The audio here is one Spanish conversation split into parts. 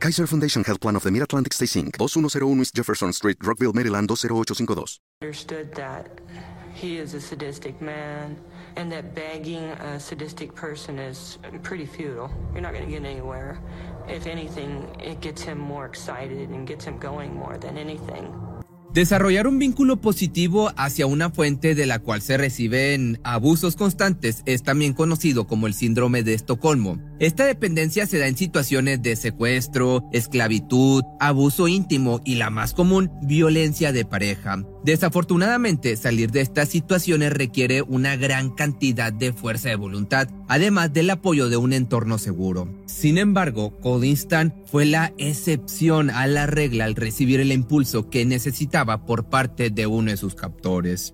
Kaiser Foundation Health Plan of the Mid-Atlantic Stay Inc., 2101 East Jefferson Street, Rockville, Maryland, 20852. Understood that he is a sadistic man and that bagging a sadistic person is pretty futile. You're not going to get anywhere. If anything, it gets him more excited and gets him going more than anything. Desarrollar un vínculo positivo hacia una fuente de la cual se reciben abusos constantes es también conocido como el síndrome de Estocolmo. Esta dependencia se da en situaciones de secuestro, esclavitud, abuso íntimo y la más común, violencia de pareja. Desafortunadamente, salir de estas situaciones requiere una gran cantidad de fuerza de voluntad, además del apoyo de un entorno seguro. Sin embargo, Colinstan fue la excepción a la regla al recibir el impulso que necesitaba por parte de uno de sus captores.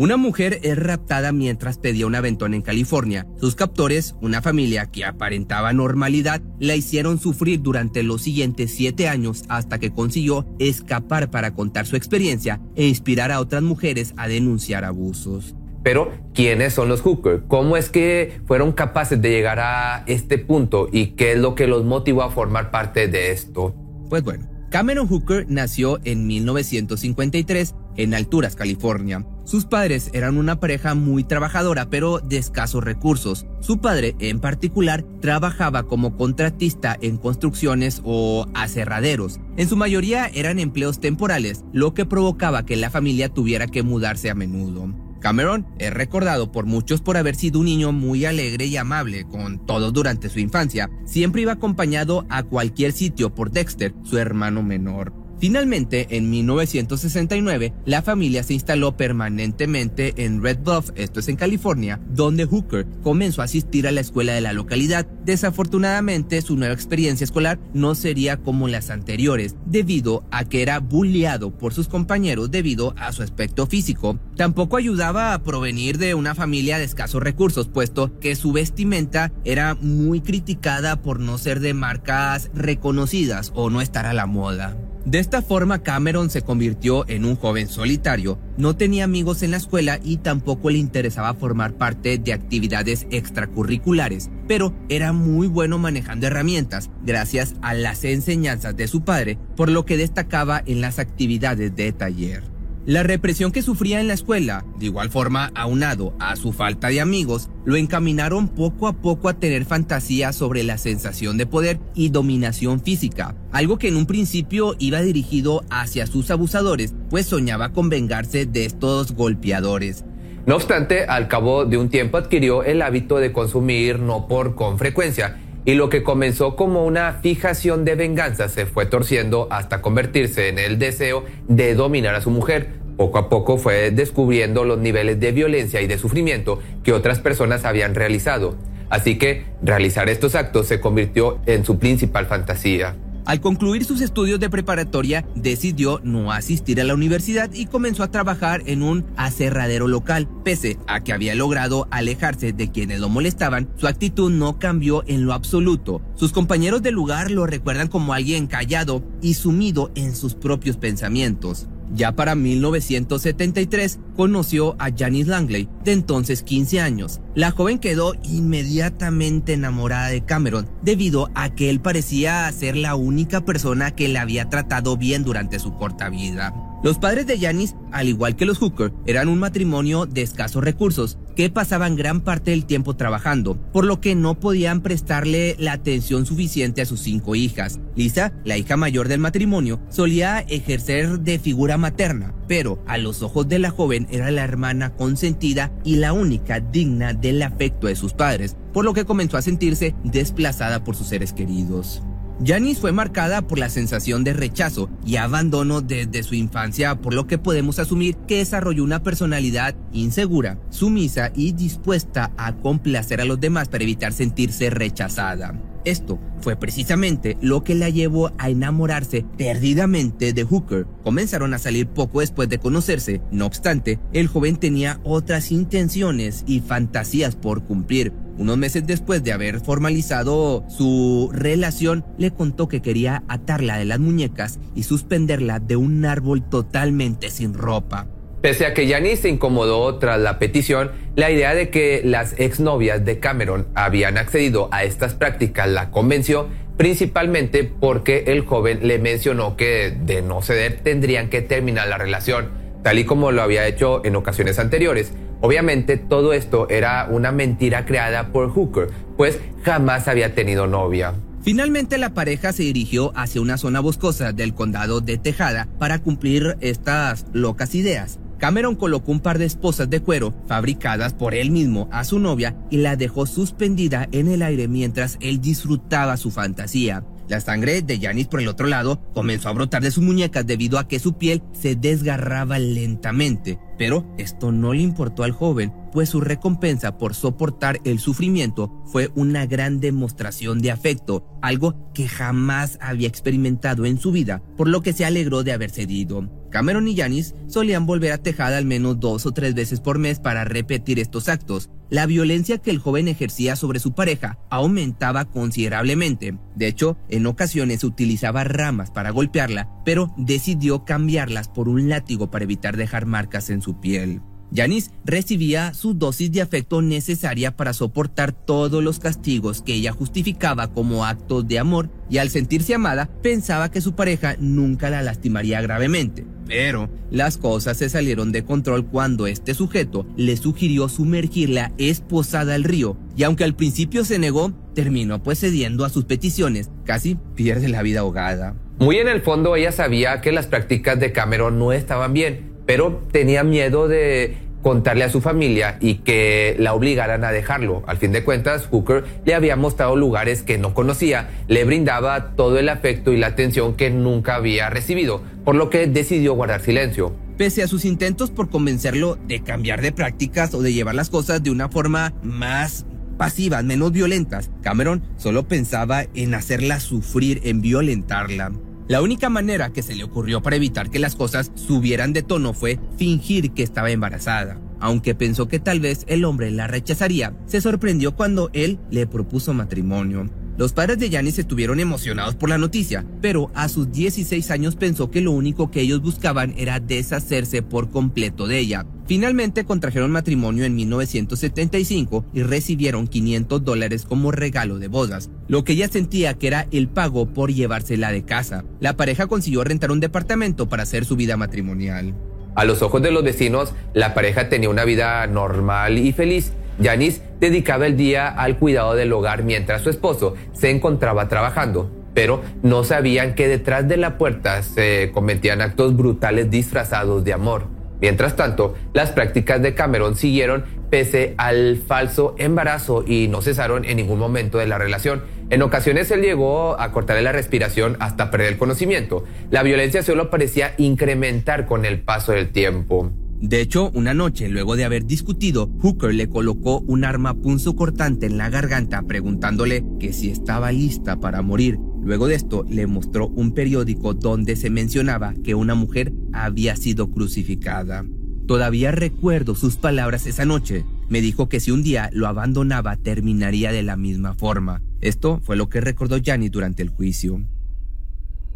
Una mujer es raptada mientras pedía un aventón en California. Sus captores, una familia que aparentaba normalidad, la hicieron sufrir durante los siguientes siete años hasta que consiguió escapar para contar su experiencia e inspirar a otras mujeres a denunciar abusos. Pero, ¿quiénes son los Hooker? ¿Cómo es que fueron capaces de llegar a este punto y qué es lo que los motivó a formar parte de esto? Pues bueno, Cameron Hooker nació en 1953 en Alturas, California. Sus padres eran una pareja muy trabajadora pero de escasos recursos. Su padre, en particular, trabajaba como contratista en construcciones o aserraderos. En su mayoría eran empleos temporales, lo que provocaba que la familia tuviera que mudarse a menudo. Cameron es recordado por muchos por haber sido un niño muy alegre y amable con todos durante su infancia. Siempre iba acompañado a cualquier sitio por Dexter, su hermano menor. Finalmente, en 1969, la familia se instaló permanentemente en Red Bluff, esto es en California, donde Hooker comenzó a asistir a la escuela de la localidad. Desafortunadamente, su nueva experiencia escolar no sería como las anteriores, debido a que era bulleado por sus compañeros debido a su aspecto físico. Tampoco ayudaba a provenir de una familia de escasos recursos, puesto que su vestimenta era muy criticada por no ser de marcas reconocidas o no estar a la moda. De esta forma Cameron se convirtió en un joven solitario, no tenía amigos en la escuela y tampoco le interesaba formar parte de actividades extracurriculares, pero era muy bueno manejando herramientas gracias a las enseñanzas de su padre, por lo que destacaba en las actividades de taller. La represión que sufría en la escuela, de igual forma aunado a su falta de amigos, lo encaminaron poco a poco a tener fantasías sobre la sensación de poder y dominación física, algo que en un principio iba dirigido hacia sus abusadores, pues soñaba con vengarse de estos golpeadores. No obstante, al cabo de un tiempo adquirió el hábito de consumir no por con frecuencia, y lo que comenzó como una fijación de venganza se fue torciendo hasta convertirse en el deseo de dominar a su mujer. Poco a poco fue descubriendo los niveles de violencia y de sufrimiento que otras personas habían realizado. Así que realizar estos actos se convirtió en su principal fantasía. Al concluir sus estudios de preparatoria, decidió no asistir a la universidad y comenzó a trabajar en un aserradero local. Pese a que había logrado alejarse de quienes lo molestaban, su actitud no cambió en lo absoluto. Sus compañeros del lugar lo recuerdan como alguien callado y sumido en sus propios pensamientos. Ya para 1973 conoció a Janice Langley, de entonces 15 años. La joven quedó inmediatamente enamorada de Cameron debido a que él parecía ser la única persona que la había tratado bien durante su corta vida. Los padres de Janice, al igual que los Hooker, eran un matrimonio de escasos recursos que pasaban gran parte del tiempo trabajando, por lo que no podían prestarle la atención suficiente a sus cinco hijas. Lisa, la hija mayor del matrimonio, solía ejercer de figura materna, pero a los ojos de la joven era la hermana consentida y la única digna del afecto de sus padres, por lo que comenzó a sentirse desplazada por sus seres queridos. Janice fue marcada por la sensación de rechazo y abandono desde su infancia, por lo que podemos asumir que desarrolló una personalidad insegura, sumisa y dispuesta a complacer a los demás para evitar sentirse rechazada. Esto fue precisamente lo que la llevó a enamorarse perdidamente de Hooker. Comenzaron a salir poco después de conocerse, no obstante, el joven tenía otras intenciones y fantasías por cumplir. Unos meses después de haber formalizado su relación, le contó que quería atarla de las muñecas y suspenderla de un árbol totalmente sin ropa. Pese a que Janice se incomodó tras la petición, la idea de que las exnovias de Cameron habían accedido a estas prácticas la convenció, principalmente porque el joven le mencionó que de no ceder tendrían que terminar la relación, tal y como lo había hecho en ocasiones anteriores. Obviamente todo esto era una mentira creada por Hooker, pues jamás había tenido novia. Finalmente la pareja se dirigió hacia una zona boscosa del condado de Tejada para cumplir estas locas ideas. Cameron colocó un par de esposas de cuero fabricadas por él mismo a su novia y la dejó suspendida en el aire mientras él disfrutaba su fantasía. La sangre de Janis por el otro lado comenzó a brotar de sus muñecas debido a que su piel se desgarraba lentamente. Pero esto no le importó al joven, pues su recompensa por soportar el sufrimiento fue una gran demostración de afecto, algo que jamás había experimentado en su vida, por lo que se alegró de haber cedido. Cameron y Janis solían volver a Tejada al menos dos o tres veces por mes para repetir estos actos. La violencia que el joven ejercía sobre su pareja aumentaba considerablemente. De hecho, en ocasiones utilizaba ramas para golpearla, pero decidió cambiarlas por un látigo para evitar dejar marcas en su piel. Janice recibía su dosis de afecto necesaria para soportar todos los castigos que ella justificaba como actos de amor y al sentirse amada pensaba que su pareja nunca la lastimaría gravemente. Pero las cosas se salieron de control cuando este sujeto le sugirió sumergirla esposada al río y aunque al principio se negó, terminó pues cediendo a sus peticiones, casi pierde la vida ahogada. Muy en el fondo ella sabía que las prácticas de Cameron no estaban bien pero tenía miedo de contarle a su familia y que la obligaran a dejarlo. Al fin de cuentas, Hooker le había mostrado lugares que no conocía, le brindaba todo el afecto y la atención que nunca había recibido, por lo que decidió guardar silencio. Pese a sus intentos por convencerlo de cambiar de prácticas o de llevar las cosas de una forma más pasivas, menos violentas, Cameron solo pensaba en hacerla sufrir, en violentarla. La única manera que se le ocurrió para evitar que las cosas subieran de tono fue fingir que estaba embarazada. Aunque pensó que tal vez el hombre la rechazaría, se sorprendió cuando él le propuso matrimonio. Los padres de Janice estuvieron emocionados por la noticia, pero a sus 16 años pensó que lo único que ellos buscaban era deshacerse por completo de ella. Finalmente contrajeron matrimonio en 1975 y recibieron 500 dólares como regalo de bodas, lo que ella sentía que era el pago por llevársela de casa. La pareja consiguió rentar un departamento para hacer su vida matrimonial. A los ojos de los vecinos, la pareja tenía una vida normal y feliz, Janice dedicaba el día al cuidado del hogar mientras su esposo se encontraba trabajando, pero no sabían que detrás de la puerta se cometían actos brutales disfrazados de amor. Mientras tanto, las prácticas de Cameron siguieron pese al falso embarazo y no cesaron en ningún momento de la relación. En ocasiones él llegó a cortarle la respiración hasta perder el conocimiento. La violencia solo parecía incrementar con el paso del tiempo. De hecho, una noche, luego de haber discutido, Hooker le colocó un arma cortante en la garganta preguntándole que si estaba lista para morir. Luego de esto, le mostró un periódico donde se mencionaba que una mujer había sido crucificada. Todavía recuerdo sus palabras esa noche. Me dijo que si un día lo abandonaba terminaría de la misma forma. Esto fue lo que recordó Janice durante el juicio.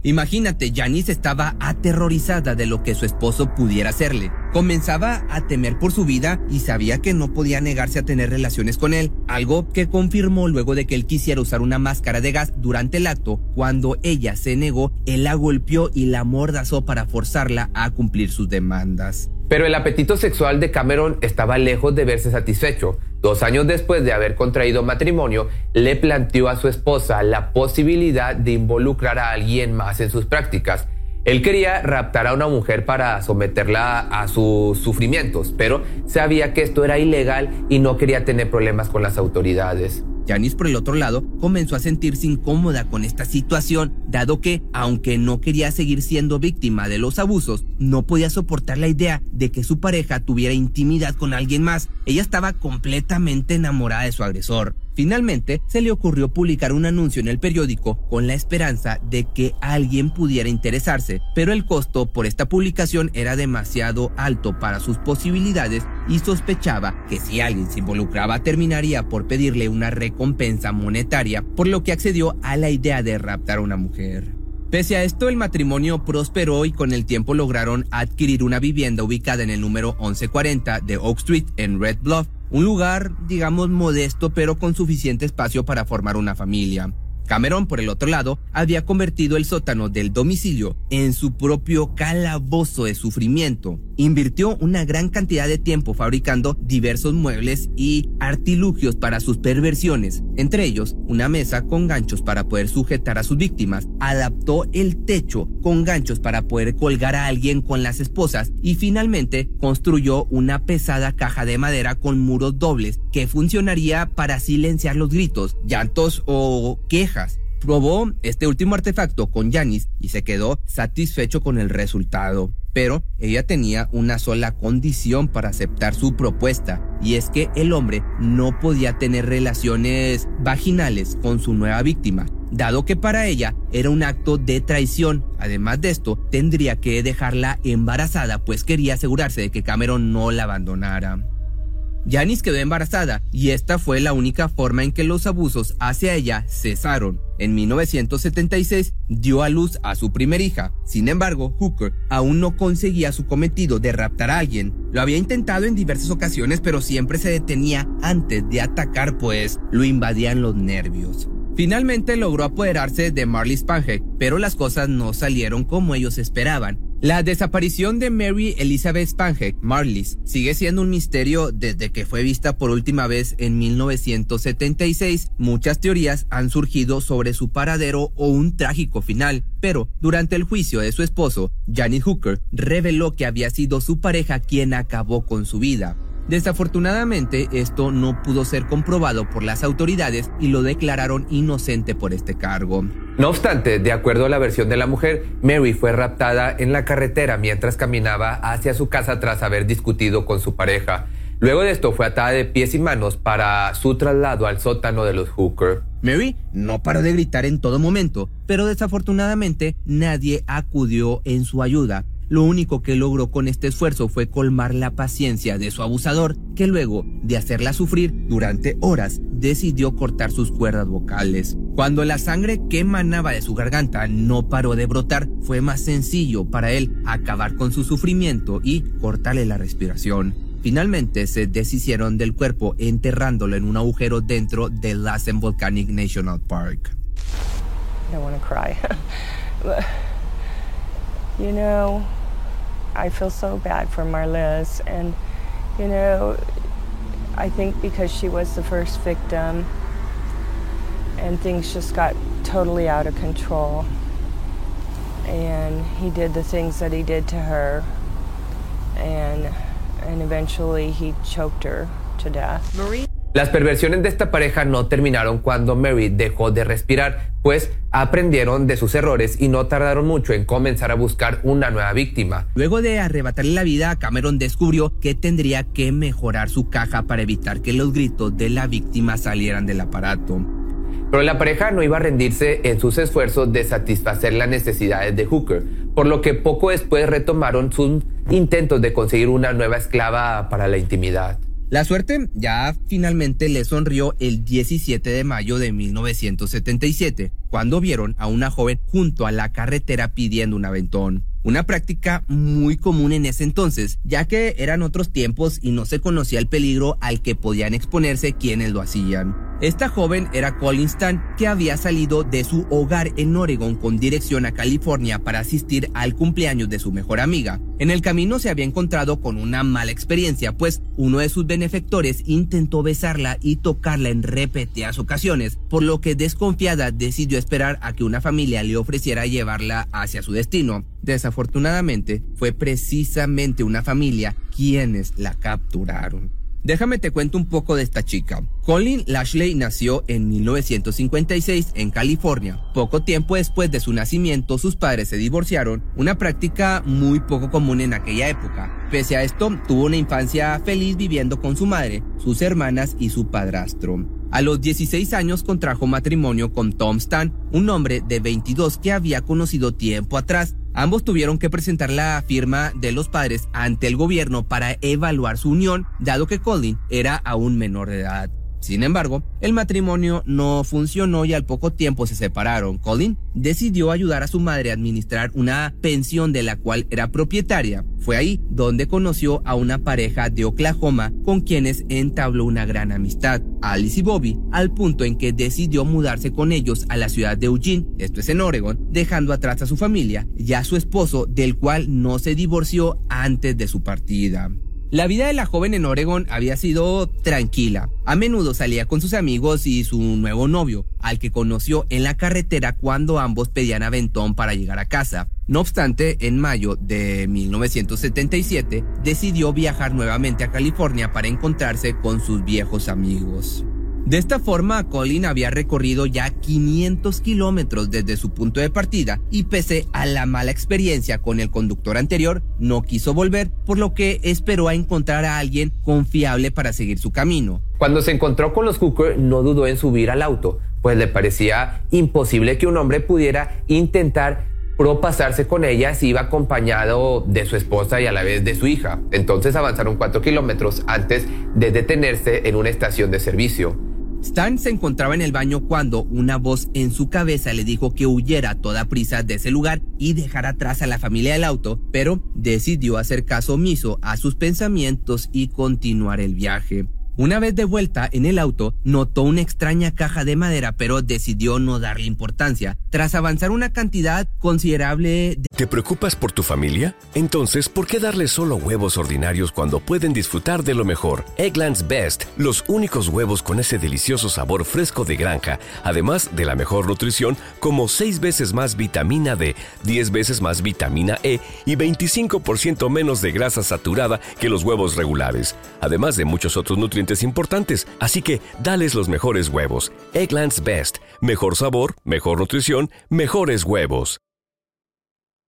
Imagínate, Janice estaba aterrorizada de lo que su esposo pudiera hacerle. Comenzaba a temer por su vida y sabía que no podía negarse a tener relaciones con él, algo que confirmó luego de que él quisiera usar una máscara de gas durante el acto. Cuando ella se negó, él la golpeó y la mordazó para forzarla a cumplir sus demandas. Pero el apetito sexual de Cameron estaba lejos de verse satisfecho. Dos años después de haber contraído matrimonio, le planteó a su esposa la posibilidad de involucrar a alguien más en sus prácticas. Él quería raptar a una mujer para someterla a sus sufrimientos, pero sabía que esto era ilegal y no quería tener problemas con las autoridades. Janice, por el otro lado, comenzó a sentirse incómoda con esta situación, dado que, aunque no quería seguir siendo víctima de los abusos, no podía soportar la idea de que su pareja tuviera intimidad con alguien más. Ella estaba completamente enamorada de su agresor. Finalmente, se le ocurrió publicar un anuncio en el periódico con la esperanza de que alguien pudiera interesarse, pero el costo por esta publicación era demasiado alto para sus posibilidades y sospechaba que si alguien se involucraba terminaría por pedirle una recompensa monetaria, por lo que accedió a la idea de raptar a una mujer. Pese a esto, el matrimonio prosperó y con el tiempo lograron adquirir una vivienda ubicada en el número 1140 de Oak Street en Red Bluff, un lugar, digamos, modesto pero con suficiente espacio para formar una familia. Cameron, por el otro lado, había convertido el sótano del domicilio en su propio calabozo de sufrimiento. Invirtió una gran cantidad de tiempo fabricando diversos muebles y artilugios para sus perversiones, entre ellos una mesa con ganchos para poder sujetar a sus víctimas, adaptó el techo con ganchos para poder colgar a alguien con las esposas. Y finalmente construyó una pesada caja de madera con muros dobles que funcionaría para silenciar los gritos, llantos o quejas Probó este último artefacto con Janis y se quedó satisfecho con el resultado. Pero ella tenía una sola condición para aceptar su propuesta, y es que el hombre no podía tener relaciones vaginales con su nueva víctima, dado que para ella era un acto de traición. Además de esto, tendría que dejarla embarazada, pues quería asegurarse de que Cameron no la abandonara. Janice quedó embarazada y esta fue la única forma en que los abusos hacia ella cesaron. En 1976 dio a luz a su primer hija. Sin embargo, Hooker aún no conseguía su cometido de raptar a alguien. Lo había intentado en diversas ocasiones, pero siempre se detenía antes de atacar, pues lo invadían los nervios. Finalmente logró apoderarse de Marley Spange, pero las cosas no salieron como ellos esperaban. La desaparición de Mary Elizabeth Spange, Marlis, sigue siendo un misterio desde que fue vista por última vez en 1976. Muchas teorías han surgido sobre su paradero o un trágico final, pero durante el juicio de su esposo, Janet Hooker reveló que había sido su pareja quien acabó con su vida. Desafortunadamente, esto no pudo ser comprobado por las autoridades y lo declararon inocente por este cargo. No obstante, de acuerdo a la versión de la mujer, Mary fue raptada en la carretera mientras caminaba hacia su casa tras haber discutido con su pareja. Luego de esto fue atada de pies y manos para su traslado al sótano de los Hooker. Mary no paró de gritar en todo momento, pero desafortunadamente nadie acudió en su ayuda. Lo único que logró con este esfuerzo fue colmar la paciencia de su abusador, que luego de hacerla sufrir durante horas, decidió cortar sus cuerdas vocales. Cuando la sangre que emanaba de su garganta no paró de brotar, fue más sencillo para él acabar con su sufrimiento y cortarle la respiración. Finalmente se deshicieron del cuerpo enterrándolo en un agujero dentro del Lassen Volcanic National Park. You know, I feel so bad for Marliz, and you know, I think because she was the first victim, and things just got totally out of control. And he did the things that he did to her, and and eventually he choked her to death. Marie Las perversiones de esta pareja no terminaron cuando Mary dejó de respirar, pues aprendieron de sus errores y no tardaron mucho en comenzar a buscar una nueva víctima. Luego de arrebatarle la vida, Cameron descubrió que tendría que mejorar su caja para evitar que los gritos de la víctima salieran del aparato. Pero la pareja no iba a rendirse en sus esfuerzos de satisfacer las necesidades de Hooker, por lo que poco después retomaron sus intentos de conseguir una nueva esclava para la intimidad. La suerte ya finalmente le sonrió el 17 de mayo de 1977, cuando vieron a una joven junto a la carretera pidiendo un aventón. Una práctica muy común en ese entonces, ya que eran otros tiempos y no se conocía el peligro al que podían exponerse quienes lo hacían. Esta joven era Colin Stan, que había salido de su hogar en Oregon con dirección a California para asistir al cumpleaños de su mejor amiga. En el camino se había encontrado con una mala experiencia, pues uno de sus benefactores intentó besarla y tocarla en repetidas ocasiones, por lo que desconfiada decidió esperar a que una familia le ofreciera llevarla hacia su destino. Desafortunadamente, fue precisamente una familia quienes la capturaron. Déjame te cuento un poco de esta chica. Colin Lashley nació en 1956 en California. Poco tiempo después de su nacimiento, sus padres se divorciaron, una práctica muy poco común en aquella época. Pese a esto, tuvo una infancia feliz viviendo con su madre, sus hermanas y su padrastro. A los 16 años contrajo matrimonio con Tom Stan, un hombre de 22 que había conocido tiempo atrás. Ambos tuvieron que presentar la firma de los padres ante el gobierno para evaluar su unión, dado que Colin era aún menor de edad. Sin embargo, el matrimonio no funcionó y al poco tiempo se separaron. Colin decidió ayudar a su madre a administrar una pensión de la cual era propietaria. Fue ahí donde conoció a una pareja de Oklahoma con quienes entabló una gran amistad, Alice y Bobby, al punto en que decidió mudarse con ellos a la ciudad de Eugene, esto es en Oregon, dejando atrás a su familia y a su esposo del cual no se divorció antes de su partida. La vida de la joven en Oregon había sido tranquila. A menudo salía con sus amigos y su nuevo novio, al que conoció en la carretera cuando ambos pedían aventón para llegar a casa. No obstante, en mayo de 1977 decidió viajar nuevamente a California para encontrarse con sus viejos amigos. De esta forma, Colin había recorrido ya 500 kilómetros desde su punto de partida y pese a la mala experiencia con el conductor anterior, no quiso volver, por lo que esperó a encontrar a alguien confiable para seguir su camino. Cuando se encontró con los Hooker, no dudó en subir al auto, pues le parecía imposible que un hombre pudiera intentar propasarse con ella si iba acompañado de su esposa y a la vez de su hija. Entonces avanzaron cuatro kilómetros antes de detenerse en una estación de servicio. Stan se encontraba en el baño cuando una voz en su cabeza le dijo que huyera toda prisa de ese lugar y dejar atrás a la familia del auto, pero decidió hacer caso omiso a sus pensamientos y continuar el viaje. Una vez de vuelta en el auto, notó una extraña caja de madera, pero decidió no darle importancia. Tras avanzar una cantidad considerable de... ¿Te preocupas por tu familia? Entonces, ¿por qué darles solo huevos ordinarios cuando pueden disfrutar de lo mejor? Eggland's Best, los únicos huevos con ese delicioso sabor fresco de granja, además de la mejor nutrición, como 6 veces más vitamina D, 10 veces más vitamina E y 25% menos de grasa saturada que los huevos regulares, además de muchos otros nutrientes importantes, así que dales los mejores huevos. Egglands Best. Mejor sabor, mejor nutrición, mejores huevos.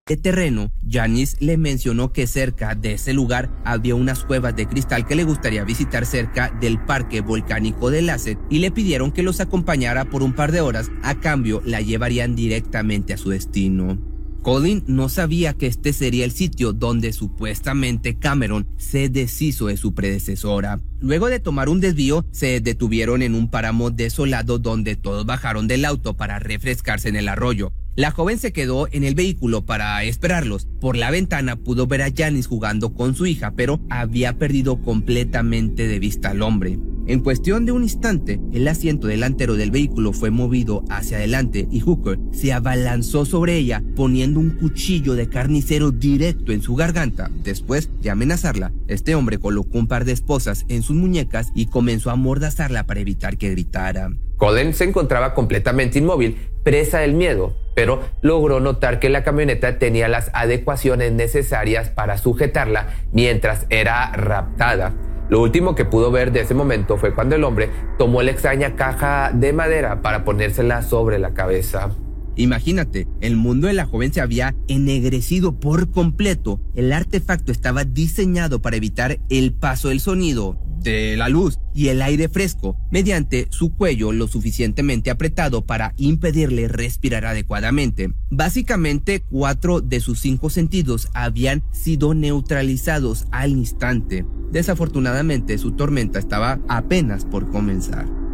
De terreno, Janice le mencionó que cerca de ese lugar había unas cuevas de cristal que le gustaría visitar cerca del parque volcánico de Lasset y le pidieron que los acompañara por un par de horas, a cambio la llevarían directamente a su destino. Colin no sabía que este sería el sitio donde supuestamente Cameron se deshizo de su predecesora. Luego de tomar un desvío, se detuvieron en un páramo desolado donde todos bajaron del auto para refrescarse en el arroyo. La joven se quedó en el vehículo para esperarlos. Por la ventana pudo ver a Janice jugando con su hija, pero había perdido completamente de vista al hombre. En cuestión de un instante, el asiento delantero del vehículo fue movido hacia adelante y Hooker se abalanzó sobre ella poniendo un cuchillo de carnicero directo en su garganta. Después de amenazarla, este hombre colocó un par de esposas en sus muñecas y comenzó a mordazarla para evitar que gritara. Colin se encontraba completamente inmóvil, presa del miedo, pero logró notar que la camioneta tenía las adecuaciones necesarias para sujetarla mientras era raptada. Lo último que pudo ver de ese momento fue cuando el hombre tomó la extraña caja de madera para ponérsela sobre la cabeza. Imagínate, el mundo de la joven se había ennegrecido por completo. El artefacto estaba diseñado para evitar el paso del sonido, de la luz y el aire fresco mediante su cuello lo suficientemente apretado para impedirle respirar adecuadamente. Básicamente, cuatro de sus cinco sentidos habían sido neutralizados al instante. Desafortunadamente, su tormenta estaba apenas por comenzar.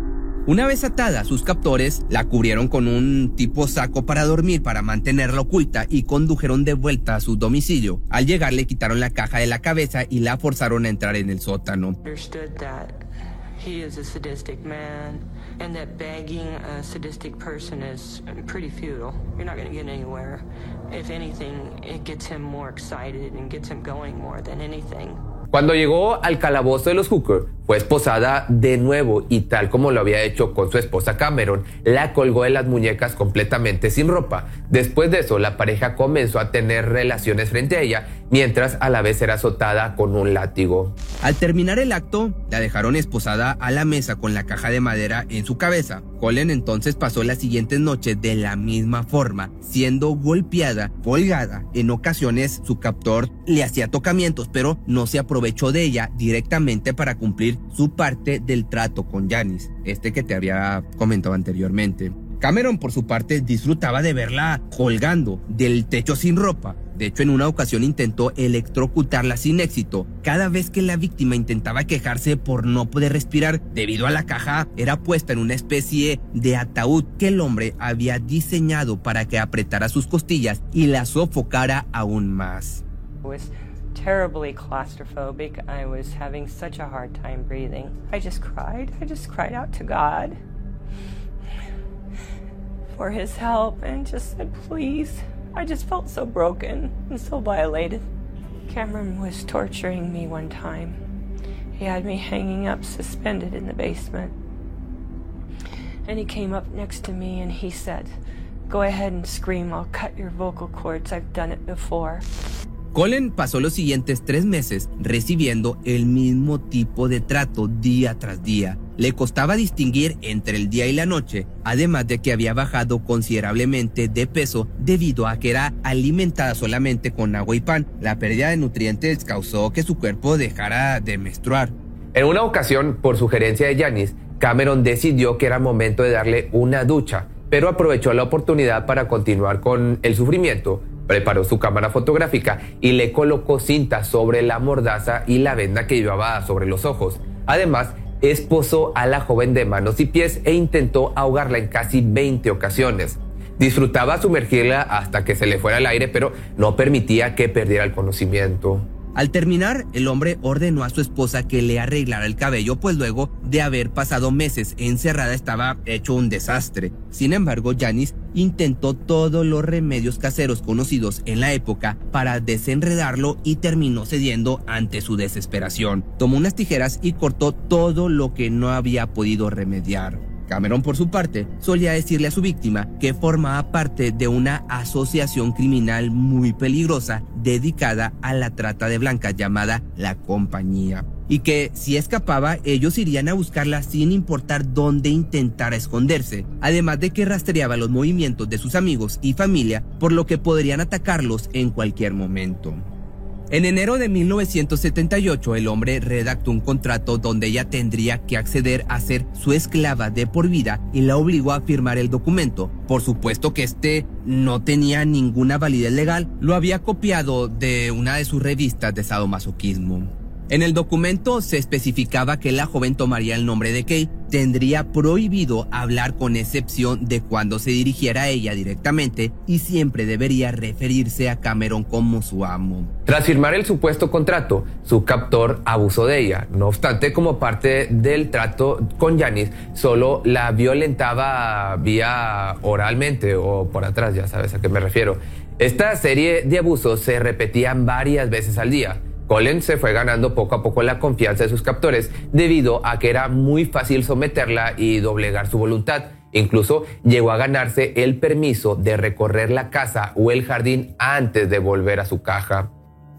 Una vez atada, sus captores la cubrieron con un tipo saco para dormir para mantenerla oculta y condujeron de vuelta a su domicilio. Al llegar le quitaron la caja de la cabeza y la forzaron a entrar en el sótano. he is a sadistic man and that begging a sadistic person is pretty futile. You're not going to get anywhere. If anything, it gets him more excited and gets him going more than anything. Cuando llegó al calabozo de los Hooker, fue esposada de nuevo y tal como lo había hecho con su esposa Cameron, la colgó de las muñecas completamente sin ropa. Después de eso, la pareja comenzó a tener relaciones frente a ella mientras a la vez era azotada con un látigo. Al terminar el acto, la dejaron esposada a la mesa con la caja de madera en su cabeza. Colin entonces pasó las siguientes noches de la misma forma, siendo golpeada, colgada. En ocasiones su captor le hacía tocamientos, pero no se aprovechó de ella directamente para cumplir su parte del trato con Janice, este que te había comentado anteriormente. Cameron, por su parte, disfrutaba de verla colgando del techo sin ropa. De hecho, en una ocasión intentó electrocutarla sin éxito. Cada vez que la víctima intentaba quejarse por no poder respirar debido a la caja, era puesta en una especie de ataúd que el hombre había diseñado para que apretara sus costillas y la sofocara aún más. terribly claustrophobic. I was having such a hard time breathing. I just cried. I just cried out to God. for his help and just said, please. I just felt so broken and so violated. Cameron was torturing me one time. He had me hanging up suspended in the basement. And he came up next to me and he said, Go ahead and scream, I'll cut your vocal cords. I've done it before. Colin pasó los siguientes tres meses recibiendo el mismo tipo de trato día tras día. Le costaba distinguir entre el día y la noche, además de que había bajado considerablemente de peso debido a que era alimentada solamente con agua y pan. La pérdida de nutrientes causó que su cuerpo dejara de menstruar. En una ocasión, por sugerencia de Janice, Cameron decidió que era momento de darle una ducha, pero aprovechó la oportunidad para continuar con el sufrimiento Preparó su cámara fotográfica y le colocó cinta sobre la mordaza y la venda que llevaba sobre los ojos. Además, esposó a la joven de manos y pies e intentó ahogarla en casi 20 ocasiones. Disfrutaba sumergirla hasta que se le fuera el aire, pero no permitía que perdiera el conocimiento. Al terminar, el hombre ordenó a su esposa que le arreglara el cabello, pues luego de haber pasado meses encerrada estaba hecho un desastre. Sin embargo, Janice intentó todos los remedios caseros conocidos en la época para desenredarlo y terminó cediendo ante su desesperación. Tomó unas tijeras y cortó todo lo que no había podido remediar. Cameron, por su parte, solía decirle a su víctima que formaba parte de una asociación criminal muy peligrosa dedicada a la trata de blancas llamada La Compañía y que si escapaba ellos irían a buscarla sin importar dónde intentara esconderse, además de que rastreaba los movimientos de sus amigos y familia, por lo que podrían atacarlos en cualquier momento. En enero de 1978, el hombre redactó un contrato donde ella tendría que acceder a ser su esclava de por vida y la obligó a firmar el documento. Por supuesto que este no tenía ninguna validez legal, lo había copiado de una de sus revistas de sadomasoquismo. En el documento se especificaba que la joven tomaría el nombre de Kay, tendría prohibido hablar con excepción de cuando se dirigiera a ella directamente y siempre debería referirse a Cameron como su amo. Tras firmar el supuesto contrato, su captor abusó de ella. No obstante, como parte del trato con Janice, solo la violentaba vía oralmente o por atrás, ya sabes a qué me refiero. Esta serie de abusos se repetían varias veces al día. Colin se fue ganando poco a poco la confianza de sus captores debido a que era muy fácil someterla y doblegar su voluntad. Incluso llegó a ganarse el permiso de recorrer la casa o el jardín antes de volver a su caja.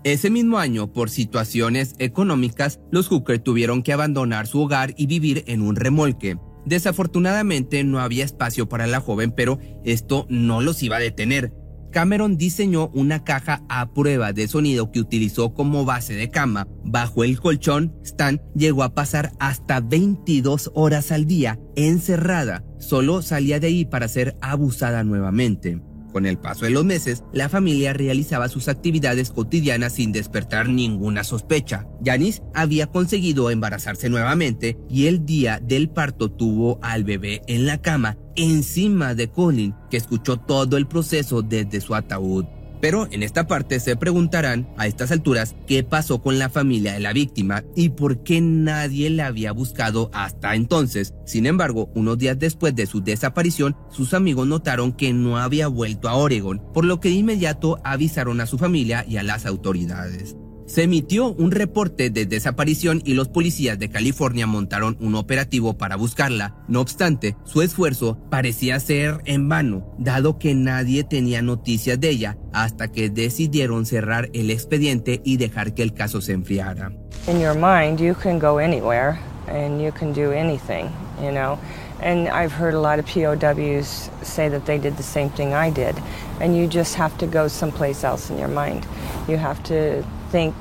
Ese mismo año, por situaciones económicas, los Hooker tuvieron que abandonar su hogar y vivir en un remolque. Desafortunadamente no había espacio para la joven, pero esto no los iba a detener. Cameron diseñó una caja a prueba de sonido que utilizó como base de cama. Bajo el colchón, Stan llegó a pasar hasta 22 horas al día encerrada. Solo salía de ahí para ser abusada nuevamente. Con el paso de los meses, la familia realizaba sus actividades cotidianas sin despertar ninguna sospecha. Janice había conseguido embarazarse nuevamente y el día del parto tuvo al bebé en la cama encima de Colin, que escuchó todo el proceso desde su ataúd. Pero en esta parte se preguntarán a estas alturas qué pasó con la familia de la víctima y por qué nadie la había buscado hasta entonces. Sin embargo, unos días después de su desaparición, sus amigos notaron que no había vuelto a Oregon, por lo que de inmediato avisaron a su familia y a las autoridades. Se emitió un reporte de desaparición y los policías de California montaron un operativo para buscarla. No obstante, su esfuerzo parecía ser en vano, dado que nadie tenía noticias de ella hasta que decidieron cerrar el expediente y dejar que el caso se enfriara. In your mind, you can go anywhere and you can do anything, you know. And I've heard a lot of POWs say that they did the same thing I did. And you just have to go someplace else in your mind. You have to think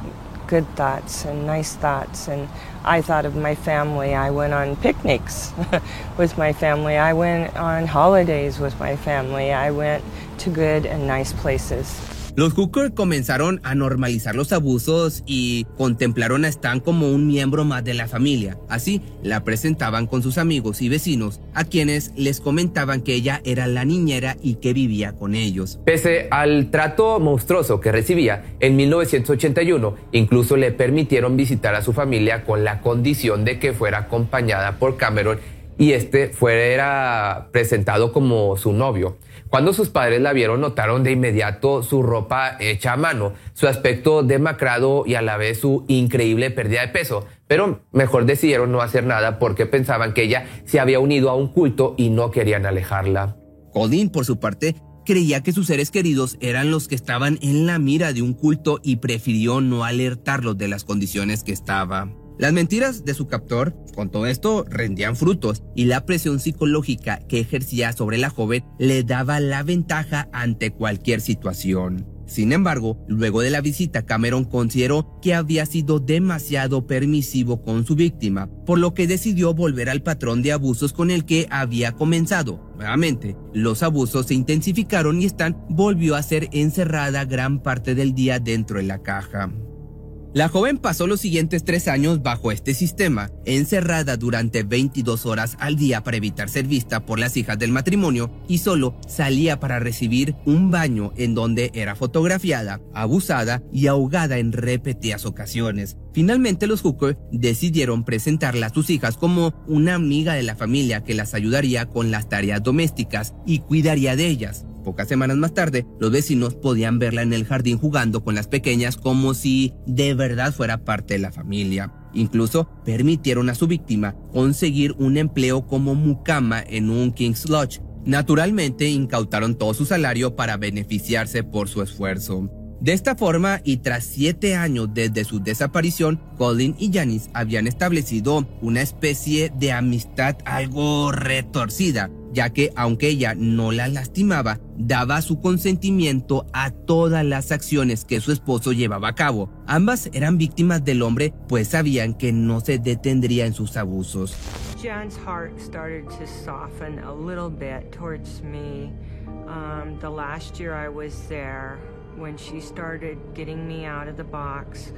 good thoughts and nice thoughts. And I thought of my family. I went on picnics with my family. I went on holidays with my family. I went to good and nice places. Los Hooker comenzaron a normalizar los abusos y contemplaron a Stan como un miembro más de la familia. Así, la presentaban con sus amigos y vecinos, a quienes les comentaban que ella era la niñera y que vivía con ellos. Pese al trato monstruoso que recibía, en 1981 incluso le permitieron visitar a su familia con la condición de que fuera acompañada por Cameron y este fuera presentado como su novio. Cuando sus padres la vieron, notaron de inmediato su ropa hecha a mano, su aspecto demacrado y a la vez su increíble pérdida de peso. Pero mejor decidieron no hacer nada porque pensaban que ella se había unido a un culto y no querían alejarla. Colin, por su parte, creía que sus seres queridos eran los que estaban en la mira de un culto y prefirió no alertarlos de las condiciones que estaba. Las mentiras de su captor, con todo esto, rendían frutos y la presión psicológica que ejercía sobre la joven le daba la ventaja ante cualquier situación. Sin embargo, luego de la visita, Cameron consideró que había sido demasiado permisivo con su víctima, por lo que decidió volver al patrón de abusos con el que había comenzado. Nuevamente, los abusos se intensificaron y Stan volvió a ser encerrada gran parte del día dentro de la caja. La joven pasó los siguientes tres años bajo este sistema, encerrada durante 22 horas al día para evitar ser vista por las hijas del matrimonio y solo salía para recibir un baño en donde era fotografiada, abusada y ahogada en repetidas ocasiones. Finalmente los Hooker decidieron presentarla a sus hijas como una amiga de la familia que las ayudaría con las tareas domésticas y cuidaría de ellas. Pocas semanas más tarde, los vecinos podían verla en el jardín jugando con las pequeñas como si de verdad fuera parte de la familia. Incluso permitieron a su víctima conseguir un empleo como mucama en un King's Lodge. Naturalmente incautaron todo su salario para beneficiarse por su esfuerzo. De esta forma, y tras siete años desde su desaparición, Colin y Janice habían establecido una especie de amistad algo retorcida, ya que aunque ella no la lastimaba, daba su consentimiento a todas las acciones que su esposo llevaba a cabo. Ambas eran víctimas del hombre, pues sabían que no se detendría en sus abusos. Jan's heart started to soften a little bit towards me. Um, the last year I was there, when she started getting me out of the box,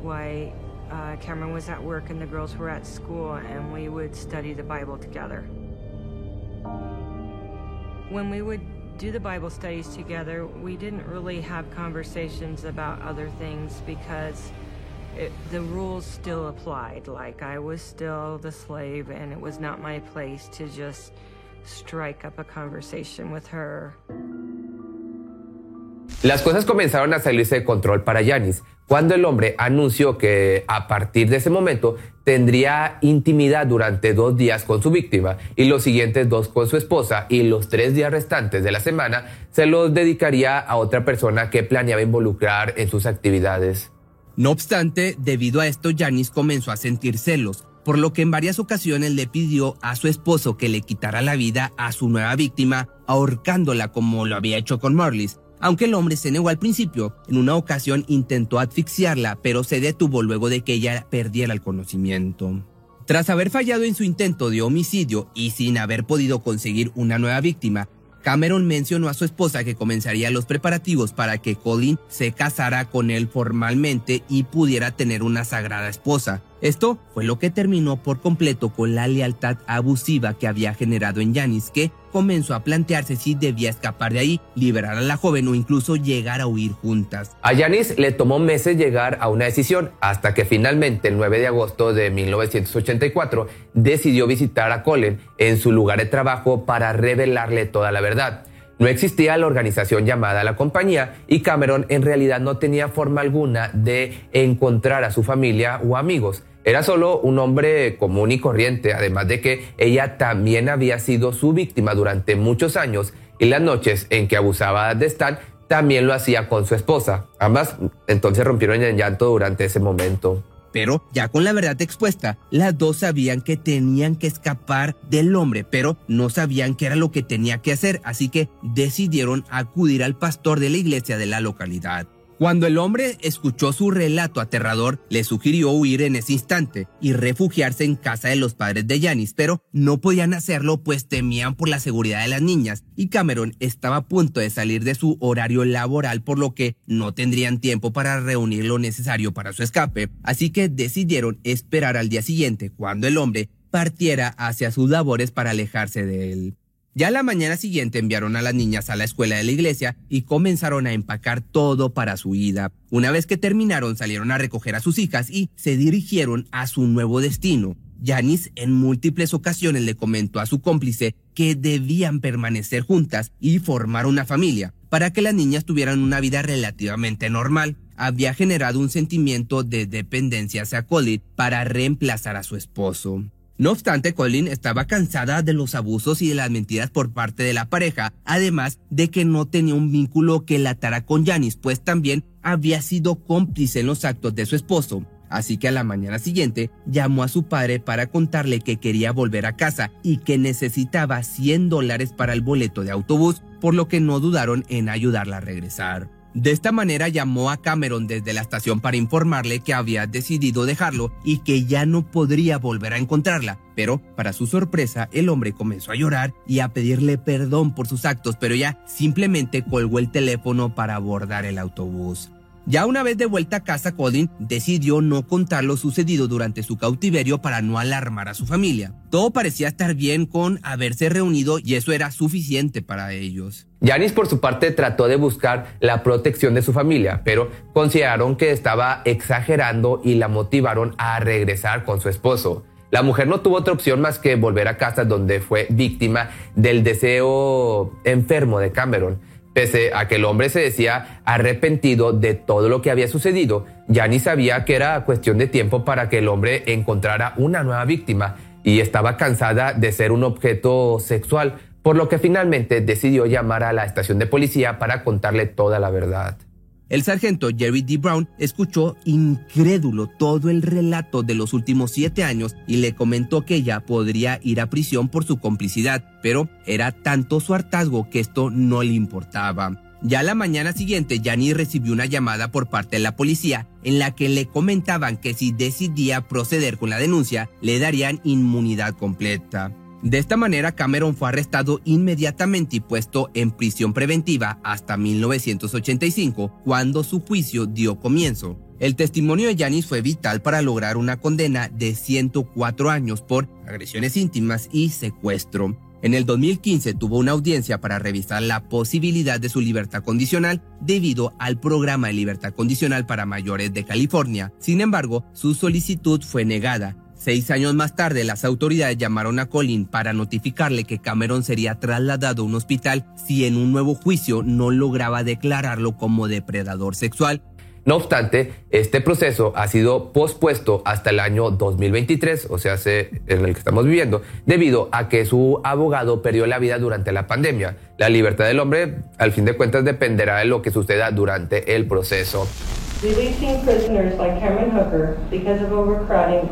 why uh, Cameron was at work and the girls were at school, and we would study the Bible together. When we would do the Bible studies together, we didn't really have conversations about other things because it, the rules still applied. Like I was still the slave, and it was not my place to just strike up a conversation with her. Las cosas comenzaron a salirse de control para Yanis cuando el hombre anunció que a partir de ese momento tendría intimidad durante dos días con su víctima y los siguientes dos con su esposa y los tres días restantes de la semana se los dedicaría a otra persona que planeaba involucrar en sus actividades. No obstante, debido a esto, Yanis comenzó a sentir celos, por lo que en varias ocasiones le pidió a su esposo que le quitara la vida a su nueva víctima, ahorcándola como lo había hecho con Morlis. Aunque el hombre se negó al principio, en una ocasión intentó asfixiarla, pero se detuvo luego de que ella perdiera el conocimiento. Tras haber fallado en su intento de homicidio y sin haber podido conseguir una nueva víctima, Cameron mencionó a su esposa que comenzaría los preparativos para que Colin se casara con él formalmente y pudiera tener una sagrada esposa. Esto fue lo que terminó por completo con la lealtad abusiva que había generado en Janis, que comenzó a plantearse si debía escapar de ahí, liberar a la joven o incluso llegar a huir juntas. A Janis le tomó meses llegar a una decisión, hasta que finalmente el 9 de agosto de 1984 decidió visitar a Colin en su lugar de trabajo para revelarle toda la verdad. No existía la organización llamada la compañía y Cameron en realidad no tenía forma alguna de encontrar a su familia o amigos. Era solo un hombre común y corriente, además de que ella también había sido su víctima durante muchos años y las noches en que abusaba de Stan también lo hacía con su esposa. Ambas entonces rompieron en llanto durante ese momento. Pero ya con la verdad expuesta, las dos sabían que tenían que escapar del hombre, pero no sabían qué era lo que tenía que hacer, así que decidieron acudir al pastor de la iglesia de la localidad. Cuando el hombre escuchó su relato aterrador, le sugirió huir en ese instante y refugiarse en casa de los padres de Janis, pero no podían hacerlo pues temían por la seguridad de las niñas y Cameron estaba a punto de salir de su horario laboral por lo que no tendrían tiempo para reunir lo necesario para su escape, así que decidieron esperar al día siguiente cuando el hombre partiera hacia sus labores para alejarse de él. Ya la mañana siguiente enviaron a las niñas a la escuela de la iglesia y comenzaron a empacar todo para su ida. Una vez que terminaron salieron a recoger a sus hijas y se dirigieron a su nuevo destino. Janice en múltiples ocasiones le comentó a su cómplice que debían permanecer juntas y formar una familia para que las niñas tuvieran una vida relativamente normal. Había generado un sentimiento de dependencia hacia Colin para reemplazar a su esposo. No obstante, Colin estaba cansada de los abusos y de las mentiras por parte de la pareja, además de que no tenía un vínculo que la atara con Janice, pues también había sido cómplice en los actos de su esposo. Así que a la mañana siguiente llamó a su padre para contarle que quería volver a casa y que necesitaba 100 dólares para el boleto de autobús, por lo que no dudaron en ayudarla a regresar. De esta manera llamó a Cameron desde la estación para informarle que había decidido dejarlo y que ya no podría volver a encontrarla. Pero, para su sorpresa, el hombre comenzó a llorar y a pedirle perdón por sus actos, pero ya simplemente colgó el teléfono para abordar el autobús. Ya una vez de vuelta a casa, Colin decidió no contar lo sucedido durante su cautiverio para no alarmar a su familia. Todo parecía estar bien con haberse reunido y eso era suficiente para ellos. Janice por su parte trató de buscar la protección de su familia, pero consideraron que estaba exagerando y la motivaron a regresar con su esposo. La mujer no tuvo otra opción más que volver a casa donde fue víctima del deseo enfermo de Cameron. Pese a que el hombre se decía arrepentido de todo lo que había sucedido, ni sabía que era cuestión de tiempo para que el hombre encontrara una nueva víctima y estaba cansada de ser un objeto sexual, por lo que finalmente decidió llamar a la estación de policía para contarle toda la verdad. El sargento Jerry D. Brown escuchó incrédulo todo el relato de los últimos siete años y le comentó que ella podría ir a prisión por su complicidad, pero era tanto su hartazgo que esto no le importaba. Ya la mañana siguiente, Jani recibió una llamada por parte de la policía en la que le comentaban que si decidía proceder con la denuncia, le darían inmunidad completa. De esta manera, Cameron fue arrestado inmediatamente y puesto en prisión preventiva hasta 1985, cuando su juicio dio comienzo. El testimonio de Janis fue vital para lograr una condena de 104 años por agresiones íntimas y secuestro. En el 2015 tuvo una audiencia para revisar la posibilidad de su libertad condicional debido al programa de libertad condicional para mayores de California. Sin embargo, su solicitud fue negada Seis años más tarde, las autoridades llamaron a Colin para notificarle que Cameron sería trasladado a un hospital si en un nuevo juicio no lograba declararlo como depredador sexual. No obstante, este proceso ha sido pospuesto hasta el año 2023, o sea, en el que estamos viviendo, debido a que su abogado perdió la vida durante la pandemia. La libertad del hombre, al fin de cuentas, dependerá de lo que suceda durante el proceso. Releasing prisoners like Cameron Hooker because of overcrowding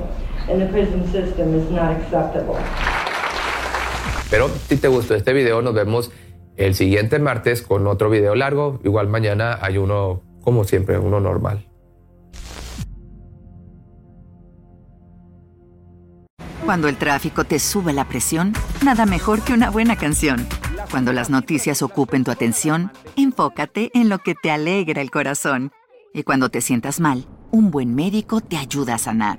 in the prison system is not acceptable. Pero si te gustó este video, nos vemos el siguiente martes con otro video largo. Igual mañana hay uno, como siempre, uno normal. Cuando el tráfico te sube la presión, nada mejor que una buena canción. Cuando las noticias ocupen tu atención, enfócate en lo que te alegra el corazón. Y cuando te sientas mal, un buen médico te ayuda a sanar.